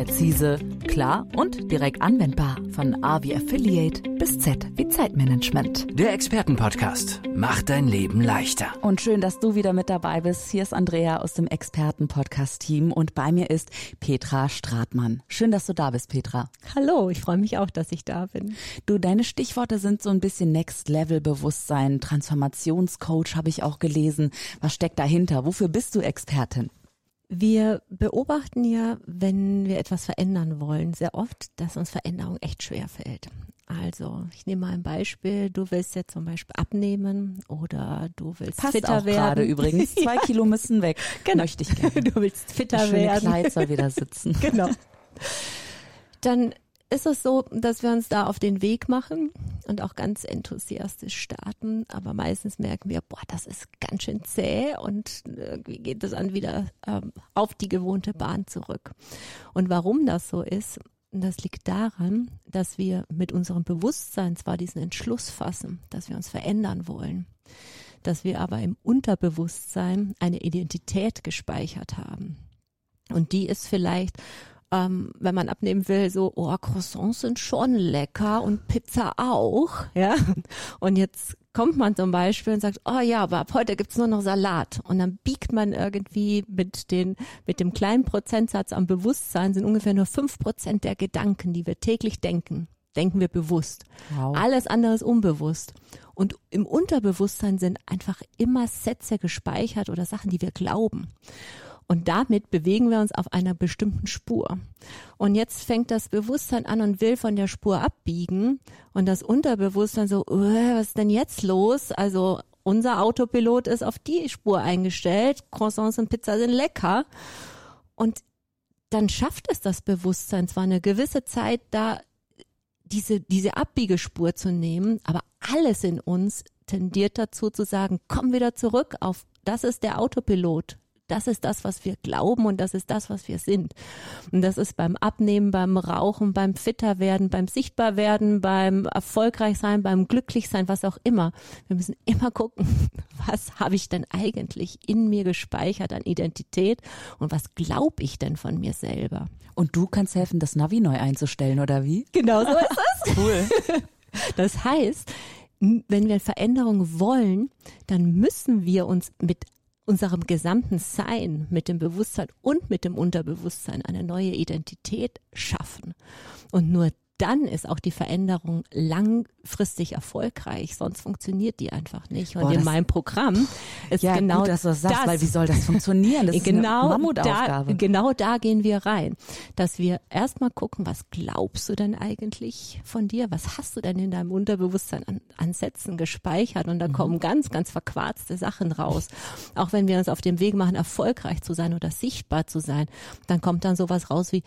Präzise, klar und direkt anwendbar. Von A wie Affiliate bis Z wie Zeitmanagement. Der Expertenpodcast macht dein Leben leichter. Und schön, dass du wieder mit dabei bist. Hier ist Andrea aus dem Expertenpodcast-Team und bei mir ist Petra Stratmann. Schön, dass du da bist, Petra. Hallo, ich freue mich auch, dass ich da bin. Du, deine Stichworte sind so ein bisschen Next Level Bewusstsein, Transformationscoach habe ich auch gelesen. Was steckt dahinter? Wofür bist du Expertin? Wir beobachten ja, wenn wir etwas verändern wollen, sehr oft, dass uns Veränderung echt schwer fällt. Also, ich nehme mal ein Beispiel. Du willst jetzt zum Beispiel abnehmen oder du willst Passt fitter auch werden. gerade übrigens. Zwei Kilo müssen weg. Genau. Möchte ich gerne. Du willst fitter schöne werden. Kleid soll wieder sitzen. Genau. Dann ist es so, dass wir uns da auf den Weg machen und auch ganz enthusiastisch starten. Aber meistens merken wir, boah, das ist ganz schön zäh und irgendwie geht es dann wieder ähm, auf die gewohnte Bahn zurück. Und warum das so ist, das liegt daran, dass wir mit unserem Bewusstsein zwar diesen Entschluss fassen, dass wir uns verändern wollen, dass wir aber im Unterbewusstsein eine Identität gespeichert haben. Und die ist vielleicht ähm, wenn man abnehmen will, so, oh, Croissants sind schon lecker und Pizza auch, ja. Und jetzt kommt man zum Beispiel und sagt, oh ja, aber ab heute gibt's nur noch Salat. Und dann biegt man irgendwie mit, den, mit dem kleinen Prozentsatz am Bewusstsein sind ungefähr nur fünf Prozent der Gedanken, die wir täglich denken, denken wir bewusst. Wow. Alles andere ist unbewusst. Und im Unterbewusstsein sind einfach immer Sätze gespeichert oder Sachen, die wir glauben. Und damit bewegen wir uns auf einer bestimmten Spur. Und jetzt fängt das Bewusstsein an und will von der Spur abbiegen. Und das Unterbewusstsein so, äh, was ist denn jetzt los? Also unser Autopilot ist auf die Spur eingestellt. Croissants und Pizza sind lecker. Und dann schafft es das Bewusstsein zwar eine gewisse Zeit da, diese, diese Abbiegespur zu nehmen, aber alles in uns tendiert dazu zu sagen, komm wieder zurück auf, das ist der Autopilot. Das ist das, was wir glauben und das ist das, was wir sind. Und das ist beim Abnehmen, beim Rauchen, beim Fitterwerden, beim Sichtbarwerden, beim Erfolgreichsein, beim Glücklichsein, was auch immer. Wir müssen immer gucken, was habe ich denn eigentlich in mir gespeichert an Identität und was glaube ich denn von mir selber. Und du kannst helfen, das Navi neu einzustellen, oder wie? Genau so ist es. Cool. Das heißt, wenn wir Veränderung wollen, dann müssen wir uns mit unserem gesamten Sein, mit dem Bewusstsein und mit dem Unterbewusstsein eine neue Identität schaffen. Und nur dann ist auch die Veränderung langfristig erfolgreich, sonst funktioniert die einfach nicht. Und Boah, in meinem Programm ist Ja, genau gut, dass du das sagst, das. weil wie soll das funktionieren? Das ist genau eine da, Mammutaufgabe. genau da gehen wir rein, dass wir erstmal gucken, was glaubst du denn eigentlich von dir? Was hast du denn in deinem Unterbewusstsein an, an Sätzen gespeichert? Und da Mhm. kommen ganz, ganz verquarzte Sachen raus. Auch wenn wir uns auf dem Weg machen, erfolgreich zu sein oder sichtbar zu sein, dann kommt dann sowas raus wie,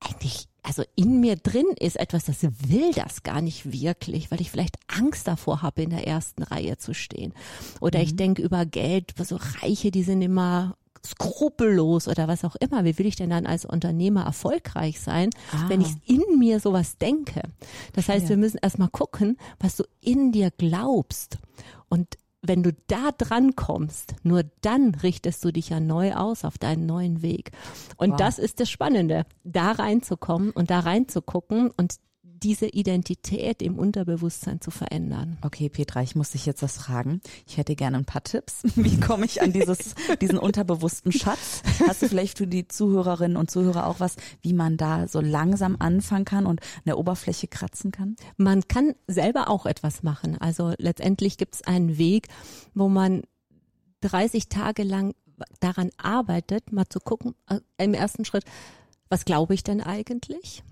eigentlich, also in mir drin ist etwas, das will das gar nicht wirklich, weil ich vielleicht Angst davor habe, in der ersten Reihe zu stehen. Oder Mhm. ich denke über Geld, so Reiche, die sind immer skrupellos oder was auch immer. Wie will ich denn dann als Unternehmer erfolgreich sein, Ah. wenn ich in mir sowas denke? Das heißt, Ja. wir müssen erstmal gucken, was du in dir glaubst. Und wenn du da dran kommst, nur dann richtest du dich ja neu aus auf deinen neuen Weg. Und Wow. das ist das Spannende, da reinzukommen und da reinzugucken und diese Identität im Unterbewusstsein zu verändern. Okay, Petra, ich muss dich jetzt was fragen. Ich hätte gerne ein paar Tipps. Wie komme ich an dieses, diesen unterbewussten Schatz? Hast du vielleicht für die Zuhörerinnen und Zuhörer auch was, wie man da so langsam anfangen kann und an der Oberfläche kratzen kann? Man kann selber auch etwas machen. Also letztendlich gibt es einen Weg, wo man 30 Tage lang daran arbeitet, mal zu gucken, äh, im ersten Schritt, was glaube ich denn eigentlich?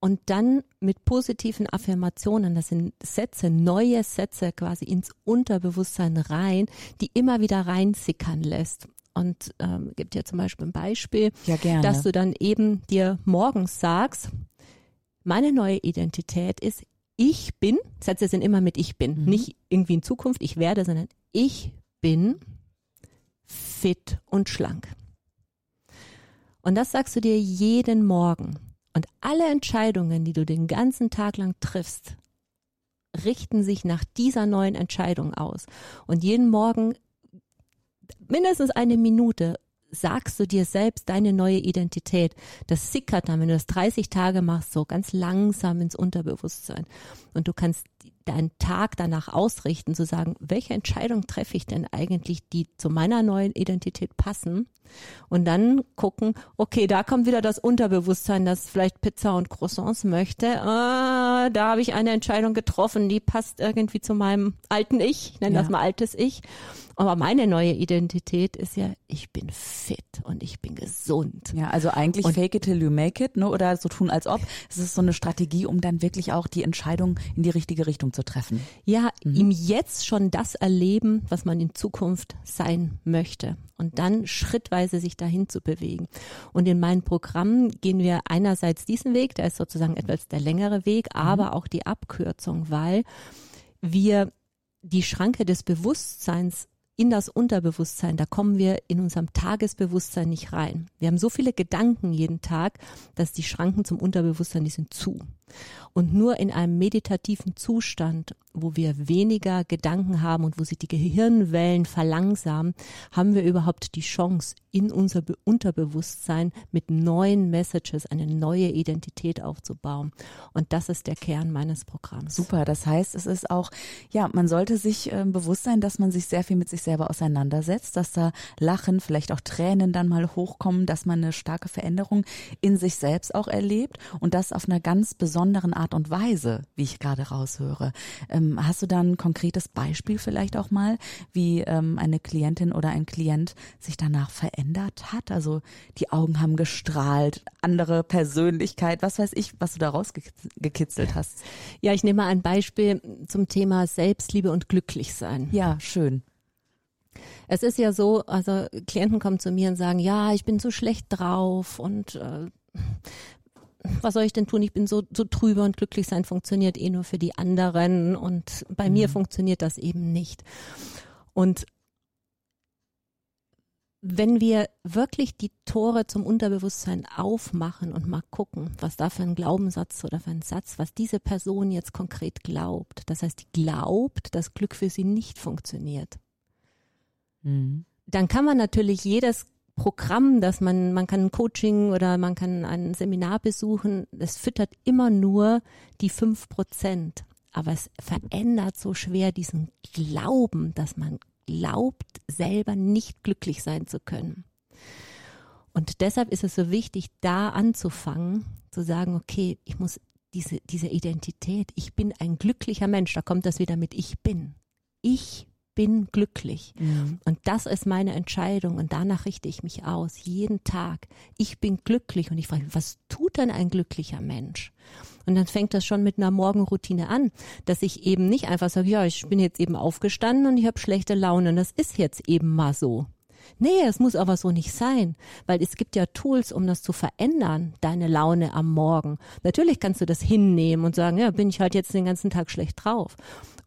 Und dann mit positiven Affirmationen, das sind Sätze, neue Sätze quasi ins Unterbewusstsein rein, die immer wieder reinsickern lässt. Und ähm, gibt hier zum Beispiel ein Beispiel, Ja, gerne. dass du dann eben dir morgens sagst, meine neue Identität ist, ich bin, Sätze sind immer mit ich bin, Mhm. nicht irgendwie in Zukunft, ich werde, sondern ich bin fit und schlank. Und das sagst du dir jeden Morgen. Und alle Entscheidungen, die du den ganzen Tag lang triffst, richten sich nach dieser neuen Entscheidung aus. Und jeden Morgen mindestens eine Minute sagst du dir selbst deine neue Identität. Das sickert dann, wenn du das 30 Tage machst, so ganz langsam ins Unterbewusstsein. Und du kannst deinen Tag danach ausrichten, zu sagen, welche Entscheidung treffe ich denn eigentlich, die zu meiner neuen Identität passen? Und dann gucken, okay, da kommt wieder das Unterbewusstsein, das vielleicht Pizza und Croissants möchte. Ah, da habe ich eine Entscheidung getroffen, die passt irgendwie zu meinem alten Ich, ich nenne ja. das mal altes Ich. Aber meine neue Identität ist ja, ich bin fit und ich bin gesund. Ja, also eigentlich und fake it till you make it, ne? Oder so tun als ob. Es ist so eine Strategie, um dann wirklich auch die Entscheidung in die richtige Richtung zu treffen. Ja, mhm. ihm jetzt schon das erleben, was man in Zukunft sein möchte. Und dann schrittweise sich dahin zu bewegen. Und in meinem Programm gehen wir einerseits diesen Weg, der ist sozusagen etwas der längere Weg, mhm. aber auch die Abkürzung, weil wir die Schranke des Bewusstseins in das Unterbewusstsein, da kommen wir in unserem Tagesbewusstsein nicht rein. Wir haben so viele Gedanken jeden Tag, dass die Schranken zum Unterbewusstsein, die sind zu. Und nur in einem meditativen Zustand, wo wir weniger Gedanken haben und wo sich die Gehirnwellen verlangsamen, haben wir überhaupt die Chance, in unser Unterbewusstsein mit neuen Messages eine neue Identität aufzubauen. Und das ist der Kern meines Programms. Super. Das heißt, es ist auch, ja, man sollte sich äh, bewusst sein, dass man sich sehr viel mit sich selber auseinandersetzt, dass da Lachen, vielleicht auch Tränen dann mal hochkommen, dass man eine starke Veränderung in sich selbst auch erlebt und das auf einer ganz besonderen Art und Weise, wie ich gerade raushöre. Ähm, hast du da ein konkretes Beispiel vielleicht auch mal, wie ähm, eine Klientin oder ein Klient sich danach verändert hat? Also die Augen haben gestrahlt, andere Persönlichkeit, was weiß ich, was du da rausgekitzelt hast. Ja, ich nehme mal ein Beispiel zum Thema Selbstliebe und Glücklichsein. Ja, schön. Es ist ja so, also Klienten kommen zu mir und sagen, ja, ich bin so schlecht drauf und äh, was soll ich denn tun? Ich bin so, so trübe und glücklich sein funktioniert eh nur für die anderen und bei mhm. mir funktioniert das eben nicht. Und wenn wir wirklich die Tore zum Unterbewusstsein aufmachen und mal gucken, was da für ein Glaubenssatz oder für ein Satz, was diese Person jetzt konkret glaubt, das heißt, die glaubt, dass Glück für sie nicht funktioniert, mhm. dann kann man natürlich jedes Programm, dass man, man kann ein Coaching oder man kann ein Seminar besuchen, es füttert immer nur die fünf Prozent. Aber es verändert so schwer diesen Glauben, dass man glaubt, selber nicht glücklich sein zu können. Und deshalb ist es so wichtig, da anzufangen, zu sagen, okay, ich muss diese, diese Identität, ich bin ein glücklicher Mensch, da kommt das wieder mit ich bin. Ich bin glücklich. Mhm. Und das ist meine Entscheidung und danach richte ich mich aus, jeden Tag. Ich bin glücklich und ich frage mich, was tut denn ein glücklicher Mensch? Und dann fängt das schon mit einer Morgenroutine an, dass ich eben nicht einfach sage, ja, ich bin jetzt eben aufgestanden und ich habe schlechte Laune und das ist jetzt eben mal so. Nee, es muss aber so nicht sein, weil es gibt ja Tools, um das zu verändern, deine Laune am Morgen. Natürlich kannst du das hinnehmen und sagen, ja, bin ich halt jetzt den ganzen Tag schlecht drauf.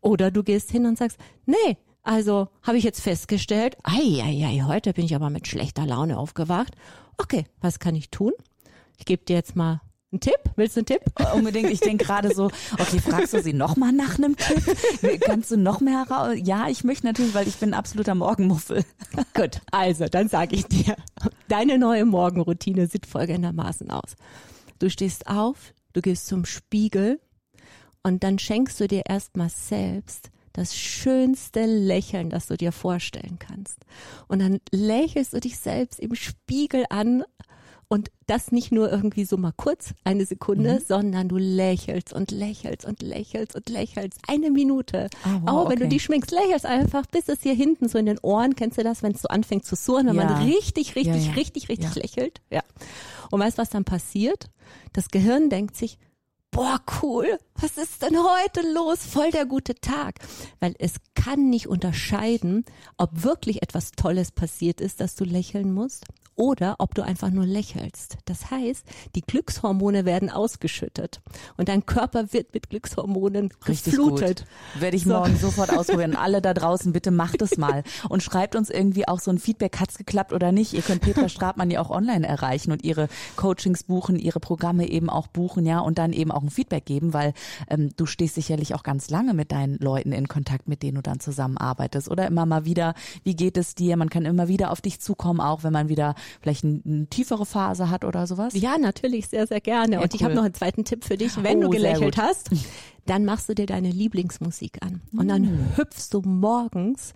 Oder du gehst hin und sagst, nee, also habe ich jetzt festgestellt, ei, ei, ei, heute bin ich aber mit schlechter Laune aufgewacht. Okay, was kann ich tun? Ich gebe dir jetzt mal einen Tipp. Willst du einen Tipp? Oh, unbedingt. Ich denke gerade so, okay, fragst du sie nochmal nach einem Tipp? Kannst du noch mehr heraus? Ja, ich möchte natürlich, weil ich bin ein absoluter Morgenmuffel. Gut, also dann sage ich dir, deine neue Morgenroutine sieht folgendermaßen aus. Du stehst auf, du gehst zum Spiegel und dann schenkst du dir erstmal selbst das schönste Lächeln, das du dir vorstellen kannst. Und dann lächelst du dich selbst im Spiegel an und das nicht nur irgendwie so mal kurz, eine Sekunde, mhm. sondern du lächelst und lächelst und lächelst und lächelst. Eine Minute. Oh, wow, Auch wenn okay. du dich schminkst, lächelst einfach, bis es hier hinten so in den Ohren, kennst du das, wenn es so anfängt zu surren, wenn ja. man richtig, richtig, ja, ja. richtig, richtig lächelt. Ja. Und weißt du, was dann passiert? Das Gehirn denkt sich, boah, cool, was ist denn heute los? Voll der gute Tag. Weil es kann nicht unterscheiden, ob wirklich etwas Tolles passiert ist, dass du lächeln musst oder ob du einfach nur lächelst. Das heißt, die Glückshormone werden ausgeschüttet und dein Körper wird mit Glückshormonen Richtig geflutet. Gut. Werde ich so. morgen sofort ausprobieren. Alle da draußen, bitte macht es mal und schreibt uns irgendwie auch so ein Feedback, hat's geklappt oder nicht. Ihr könnt Petra Stratmann ja auch online erreichen und ihre Coachings buchen, ihre Programme eben auch buchen, ja, und dann eben auch ein Feedback geben, weil ähm, du stehst sicherlich auch ganz lange mit deinen Leuten in Kontakt, mit denen du dann zusammenarbeitest oder immer mal wieder, wie geht es dir? Man kann immer wieder auf dich zukommen, auch wenn man wieder vielleicht eine, tiefere Phase hat oder sowas. Ja, natürlich, sehr, sehr gerne. Ja, und cool. ich habe noch einen zweiten Tipp für dich. Wenn oh, du gelächelt hast, dann machst du dir deine Lieblingsmusik an. Und dann mm. hüpfst du morgens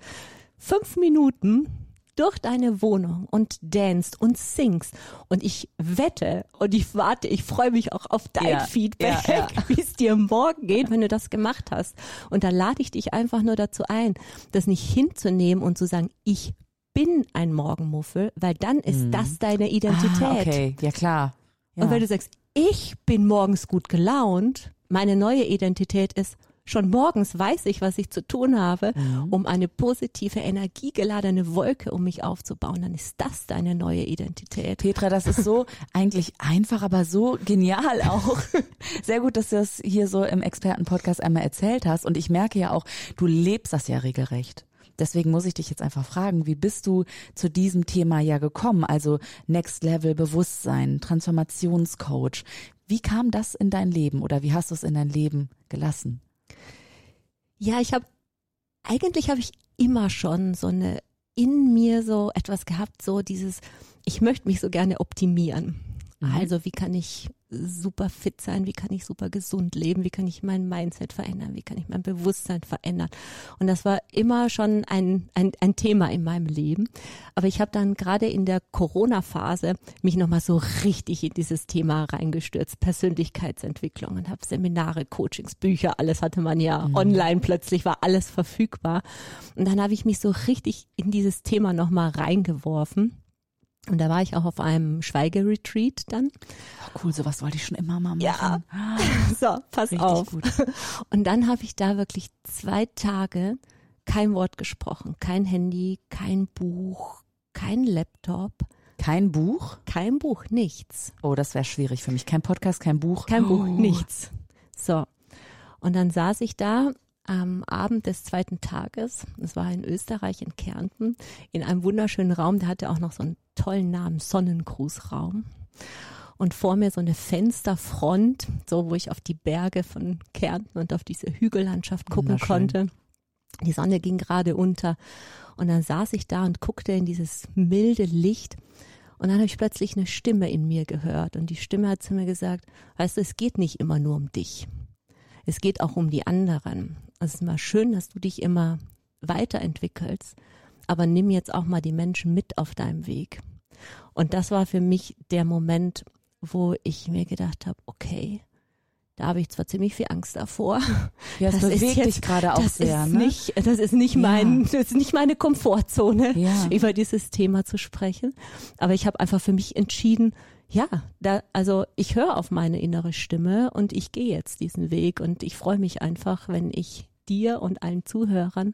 fünf Minuten durch deine Wohnung und danst und singst. Und ich wette und ich warte, ich freue mich auch auf dein ja, Feedback, ja, ja. wie es dir morgen geht, wenn du das gemacht hast. Und da lade ich dich einfach nur dazu ein, das nicht hinzunehmen und zu sagen, ich bin ein Morgenmuffel, weil dann ist mhm. das deine Identität. Ah, okay, ja klar. Und wenn du sagst, ich bin morgens gut gelaunt, meine neue Identität ist, Schon morgens weiß ich, was ich zu tun habe, mhm. um eine positive, energiegeladene Wolke um mich aufzubauen. Dann ist das deine neue Identität. Petra, das ist so eigentlich einfach, aber so genial auch. Sehr gut, dass du das hier so im Expertenpodcast einmal erzählt hast. Und ich merke ja auch, du lebst das ja regelrecht. Deswegen muss ich dich jetzt einfach fragen, wie bist du zu diesem Thema ja gekommen? Also Next Level Bewusstsein, Transformationscoach. Wie kam das in dein Leben oder wie hast du es in dein Leben gelassen? Ja, ich habe eigentlich habe ich immer schon so eine in mir so etwas gehabt, so dieses, ich möchte mich so gerne optimieren. Mhm. Also wie kann ich super fit sein, wie kann ich super gesund leben, wie kann ich mein Mindset verändern, wie kann ich mein Bewusstsein verändern. Und das war immer schon ein, ein, ein Thema in meinem Leben. Aber ich habe dann gerade in der Corona-Phase mich nochmal so richtig in dieses Thema reingestürzt, Persönlichkeitsentwicklung und habe Seminare, Coachings, Bücher, alles hatte man ja mhm. online, plötzlich war alles verfügbar. Und dann habe ich mich so richtig in dieses Thema nochmal reingeworfen und da war ich auch auf einem Schweigeretreat dann. Oh, cool, sowas wollte ich schon immer mal machen. Ja. so, pass Richtig auf. Gut. Und dann habe ich da wirklich zwei Tage kein Wort gesprochen, kein Handy, kein Buch, kein Laptop. Kein Buch? Kein Buch, nichts. Oh, das wäre schwierig für mich. Kein Podcast, kein Buch. Kein oh. Buch, nichts. So. Und dann saß ich da am Abend des zweiten Tages, es war in Österreich, in Kärnten, in einem wunderschönen Raum, der hatte auch noch so einen tollen Namen, Sonnengrußraum. Und vor mir so eine Fensterfront, so wo ich auf die Berge von Kärnten und auf diese Hügellandschaft gucken konnte. Die Sonne ging gerade unter. Und dann saß ich da und guckte in dieses milde Licht. Und dann habe ich plötzlich eine Stimme in mir gehört. Und die Stimme hat zu mir gesagt, weißt du, es geht nicht immer nur um dich. Es geht auch um die anderen. Es ist mal schön, dass du dich immer weiterentwickelst, aber nimm jetzt auch mal die Menschen mit auf deinem Weg. Und das war für mich der Moment, wo ich mir gedacht habe, okay, da habe ich zwar ziemlich viel Angst davor. Ja, das, das bewegt jetzt, dich gerade auch das sehr. Ist ne? nicht, das ist nicht mein, ja. das ist nicht meine Komfortzone, ja. über dieses Thema zu sprechen. Aber ich habe einfach für mich entschieden, ja, da, also ich höre auf meine innere Stimme und ich gehe jetzt diesen Weg und ich freue mich einfach, wenn ich dir und allen Zuhörern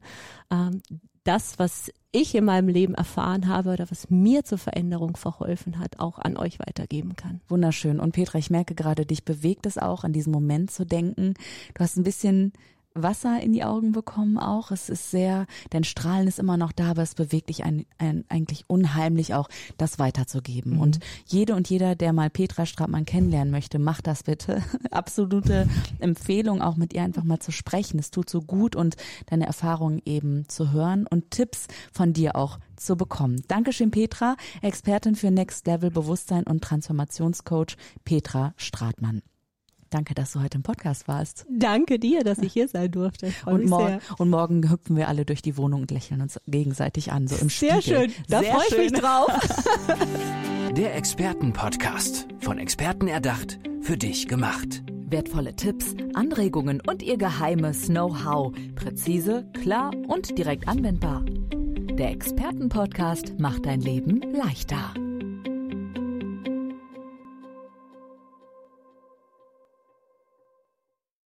ähm, das, was ich in meinem Leben erfahren habe oder was mir zur Veränderung verholfen hat, auch an euch weitergeben kann. Wunderschön. Und Petra, ich merke gerade, dich bewegt es auch, an diesen Moment zu denken. Du hast ein bisschen Wasser in die Augen bekommen auch. Es ist sehr, dein Strahlen ist immer noch da, aber es bewegt dich ein, ein, eigentlich unheimlich auch, das weiterzugeben. Mhm. Und jede und jeder, der mal Petra Stratmann kennenlernen möchte, macht das bitte. Absolute Empfehlung, auch mit ihr einfach mal zu sprechen. Es tut so gut und deine Erfahrungen eben zu hören und Tipps von dir auch zu bekommen. Dankeschön, Petra, Expertin für Next Level Bewusstsein und Transformationscoach Petra Stratmann. Danke, dass du heute im Podcast warst. Danke dir, dass ich hier sein durfte. Und, mor und, morgen hüpfen wir alle durch die Wohnung und lächeln uns gegenseitig an, so im Sehr Spiegel. schön, da freue ich mich drauf. Der Expertenpodcast, von Experten erdacht, für dich gemacht. Wertvolle Tipps, Anregungen und ihr geheimes Know-how. Präzise, klar und direkt anwendbar. Der Expertenpodcast macht dein Leben leichter.